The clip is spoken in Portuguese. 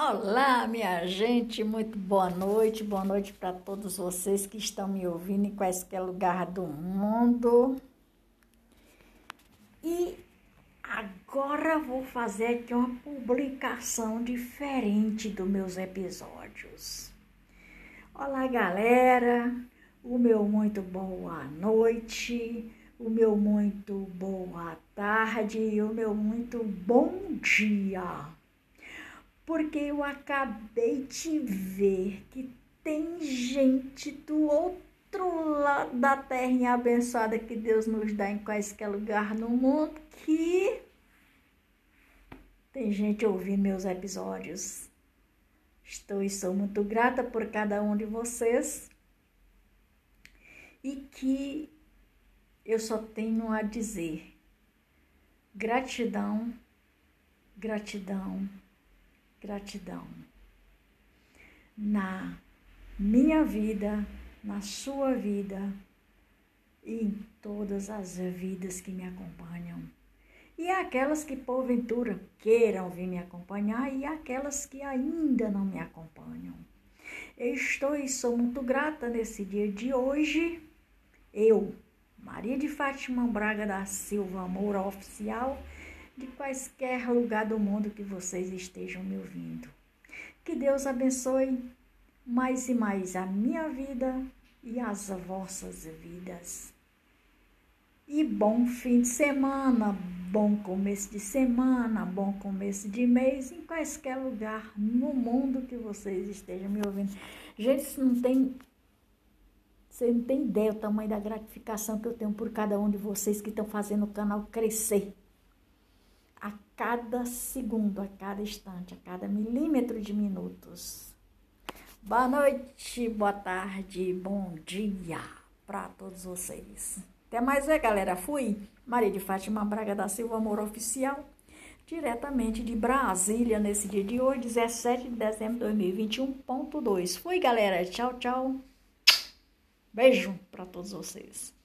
Olá, minha gente, muito boa noite, boa noite para todos vocês que estão me ouvindo em quaisquer lugar do mundo. E agora vou fazer aqui uma publicação diferente dos meus episódios. Olá, galera, o meu muito boa noite, o meu muito boa tarde e o meu muito bom dia porque eu acabei de ver que tem gente do outro lado da terra abençoada que Deus nos dá em quaisquer lugar no mundo que tem gente ouvindo meus episódios. Estou e sou muito grata por cada um de vocês e que eu só tenho a dizer gratidão, gratidão gratidão na minha vida, na sua vida e em todas as vidas que me acompanham. E aquelas que porventura queiram vir me acompanhar e aquelas que ainda não me acompanham. Eu estou e sou muito grata nesse dia de hoje. Eu, Maria de Fátima Braga da Silva Moura Oficial, de quaisquer lugar do mundo que vocês estejam me ouvindo. Que Deus abençoe mais e mais a minha vida e as vossas vidas. E bom fim de semana, bom começo de semana, bom começo de mês, em quaisquer lugar no mundo que vocês estejam me ouvindo. Gente, isso não tem. Você não tem ideia o tamanho da gratificação que eu tenho por cada um de vocês que estão fazendo o canal crescer cada segundo, a cada instante, a cada milímetro de minutos. Boa noite, boa tarde, bom dia para todos vocês. Até mais, né, galera? Fui Maria de Fátima Braga da Silva Amor Oficial, diretamente de Brasília, nesse dia de hoje, 17 de dezembro de 2021.2. Fui, galera. Tchau, tchau. Beijo para todos vocês.